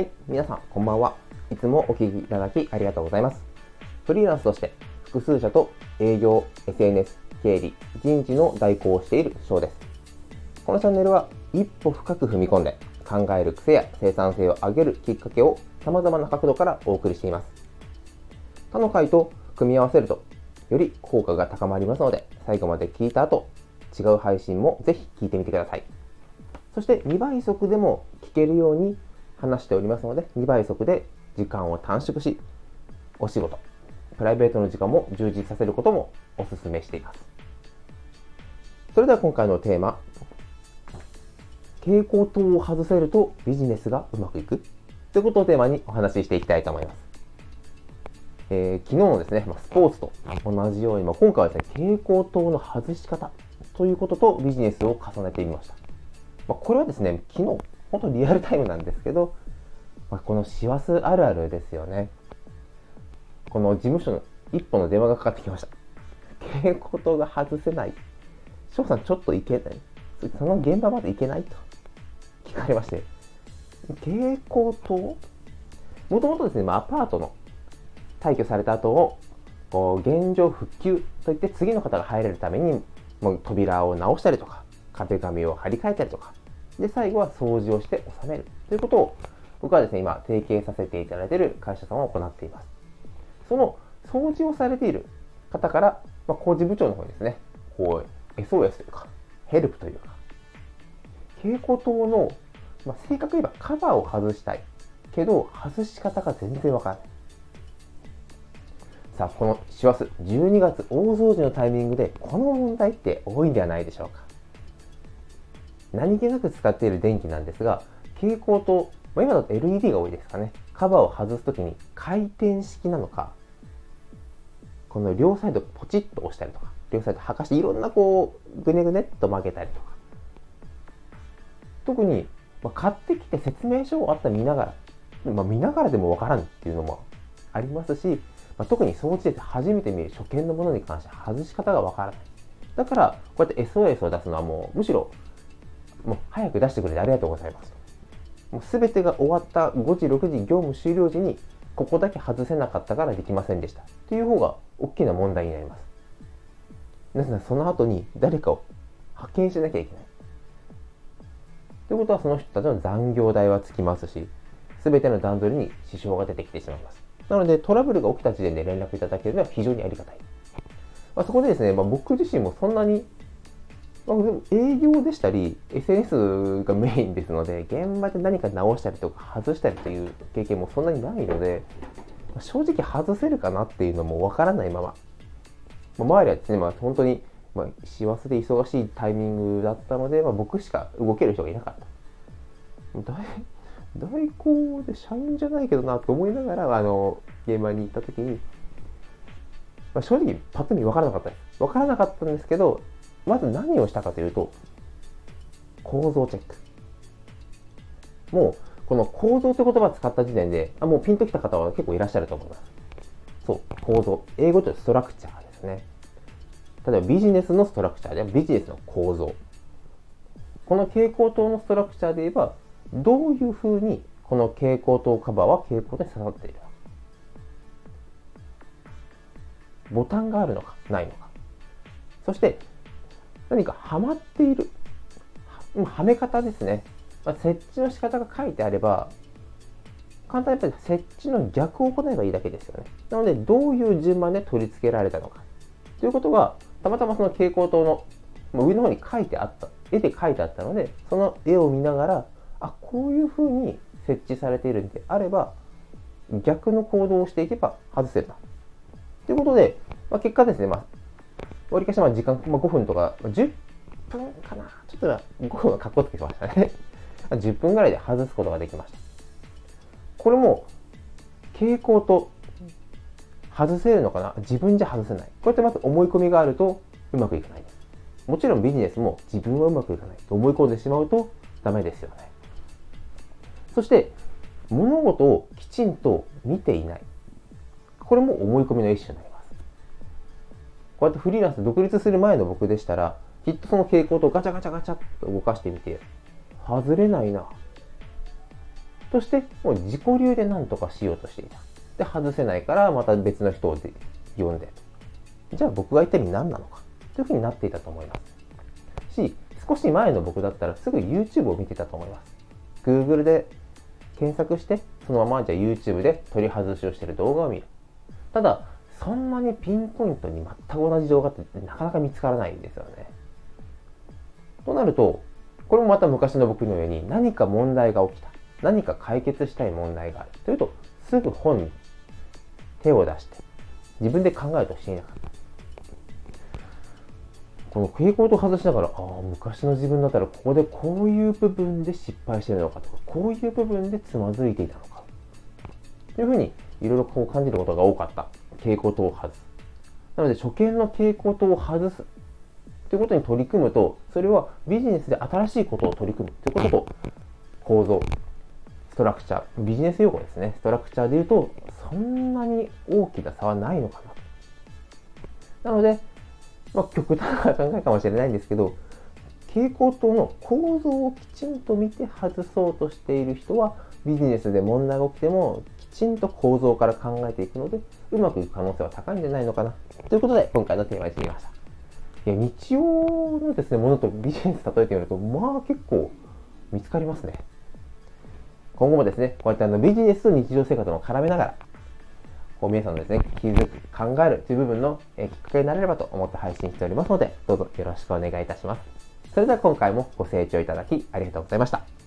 はい、皆さんこんばんは。いつもお聞きいただきありがとうございます。フリーランスとして複数社と営業、SNS、経理、人事の代行をしている翔です。このチャンネルは一歩深く踏み込んで考える癖や生産性を上げるきっかけを様々な角度からお送りしています。他の回と組み合わせるとより効果が高まりますので最後まで聞いた後違う配信もぜひ聞いてみてください。そして2倍速でも聞けるように話しておりますので、2倍速で時間を短縮し、お仕事、プライベートの時間も充実させることもお勧めしています。それでは今回のテーマ、蛍光灯を外せるとビジネスがうまくいくということをテーマにお話ししていきたいと思います。えー、昨日のですね、ま、スポーツと同じように、ま、今回はですね、蛍光灯の外し方ということとビジネスを重ねてみました。ま、これはですね、昨日本当リアルタイムなんですけど、まあ、この師走あるあるですよね。この事務所の一本の電話がかかってきました。蛍光灯が外せない。翔さんちょっと行けない。その現場まで行けないと聞かれまして。蛍光灯もともとですね、まあ、アパートの退去された後をこう現状復旧といって次の方が入れるためにもう扉を直したりとか壁紙を張り替えたりとかで、最後は掃除をして収めるということを、僕はですね、今、提携させていただいている会社さんは行っています。その掃除をされている方から、まあ、工事部長の方にですね、こう、SOS というか、ヘルプというか、蛍光灯の、まあ、正確に言えばカバーを外したい。けど、外し方が全然わからない。さあ、この師走、12月大掃除のタイミングで、この問題って多いんではないでしょうか。何気なく使っている電気なんですが、蛍光灯、まあ、今だと LED が多いですかね。カバーを外すときに回転式なのか、この両サイドポチッと押したりとか、両サイド剥がしていろんなこう、ぐねぐねっと曲げたりとか。特に、まあ、買ってきて説明書をあった見ながら、まあ、見ながらでもわからんっていうのもありますし、まあ、特に掃除で初めて見る初見のものに関して外し方がわからない。だから、こうやって SOS を出すのはもう、むしろもう早く出してくれてありがとうございますもう全てが終わった5時、6時業務終了時に、ここだけ外せなかったからできませんでした。っていう方が大きな問題になります。なぜならその後に誰かを派遣しなきゃいけない。ということはその人たちの残業代はつきますし、全ての段取りに支障が出てきてしまいます。なのでトラブルが起きた時点で連絡いただけるのは非常にありがたい。まあ、そこでですね、まあ、僕自身もそんなに、営業でしたり、SNS がメインですので、現場で何か直したりとか外したりという経験もそんなにないので、正直外せるかなっていうのもわからないまま、まあ、周りはですね、まあ、本当に、まあ、師走で忙しいタイミングだったので、まあ、僕しか動ける人がいなかった。代代行で社員じゃないけどなと思いながら、あの、現場に行った時に、まあ、正直パッと見分からなかったです。分からなかったんですけど、まず何をしたかというと、構造チェック。もう、この構造という言葉を使った時点で、あもうピンときた方は結構いらっしゃると思います。そう、構造。英語でストラクチャーですね。例えばビジネスのストラクチャーでビジネスの構造。この蛍光灯のストラクチャーで言えば、どういうふうにこの蛍光灯カバーは蛍光灯に刺さっている。ボタンがあるのか、ないのか。そして、何かはまっている。はめ方ですね。まあ、設置の仕方が書いてあれば、簡単にやっぱり設置の逆を行えばいいだけですよね。なので、どういう順番で取り付けられたのか。ということが、たまたまその蛍光灯の上の方に書いてあった、絵で書いてあったので、その絵を見ながら、あ、こういうふうに設置されているんであれば、逆の行動をしていけば外せた。ということで、まあ、結果ですね、まあ、わりかしまあ時間、まあ、5分とか、10分かな。ちょっと5分はかっこつけてましたね。10分ぐらいで外すことができました。これも、傾向と外せるのかな？自分じゃ外せない。こうやってまず思い込みがあるとうまくいかないです。もちろんビジネスも自分はうまくいかないと思い込んでしまうとダメですよね。そして、物事をきちんと見ていない。これも思い込みの一種になり。こうやってフリーランス独立する前の僕でしたら、きっとその傾向とガチャガチャガチャっと動かしてみて、外れないな。としてもう自己流で何とかしようとしていた。で、外せないからまた別の人を呼んで。じゃあ僕が一体何なのかというふうになっていたと思います。し、少し前の僕だったらすぐ YouTube を見てたと思います。Google で検索して、そのままじゃあ YouTube で取り外しをしてる動画を見る。ただ、そんなにピンポイントに全く同じ動画ってなかなか見つからないんですよね。となると、これもまた昔の僕のように何か問題が起きた。何か解決したい問題がある。というと、すぐ本に手を出して、自分で考えるとしていなかった。この傾向と外しながら、ああ、昔の自分だったらここでこういう部分で失敗してるのかとか、こういう部分でつまずいていたのか。というふうにいろいろこう感じることが多かった。蛍光灯を外す。なので、初見の蛍光灯を外すということに取り組むと、それはビジネスで新しいことを取り組むということと、構造、ストラクチャー、ビジネス用語ですね。ストラクチャーで言うと、そんなに大きな差はないのかな。なので、まあ、極端な考えかもしれないんですけど、蛍光灯の構造をきちんと見て外そうとしている人は、ビジネスで問題が起きてもちんと構造から考えていくので、うまくいく可能性は高いんじゃないのかな。ということで、今回のテーマにしてみました。いや、日常のですね、ものとビジネス例えてみると、まあ結構見つかりますね。今後もですね、こうやってあのビジネスと日常生活も絡めながら、こう皆さんのですね、気づく、考えるという部分の、えきっかけになれればと思って配信しておりますので、どうぞよろしくお願いいたします。それでは今回もご清聴いただきありがとうございました。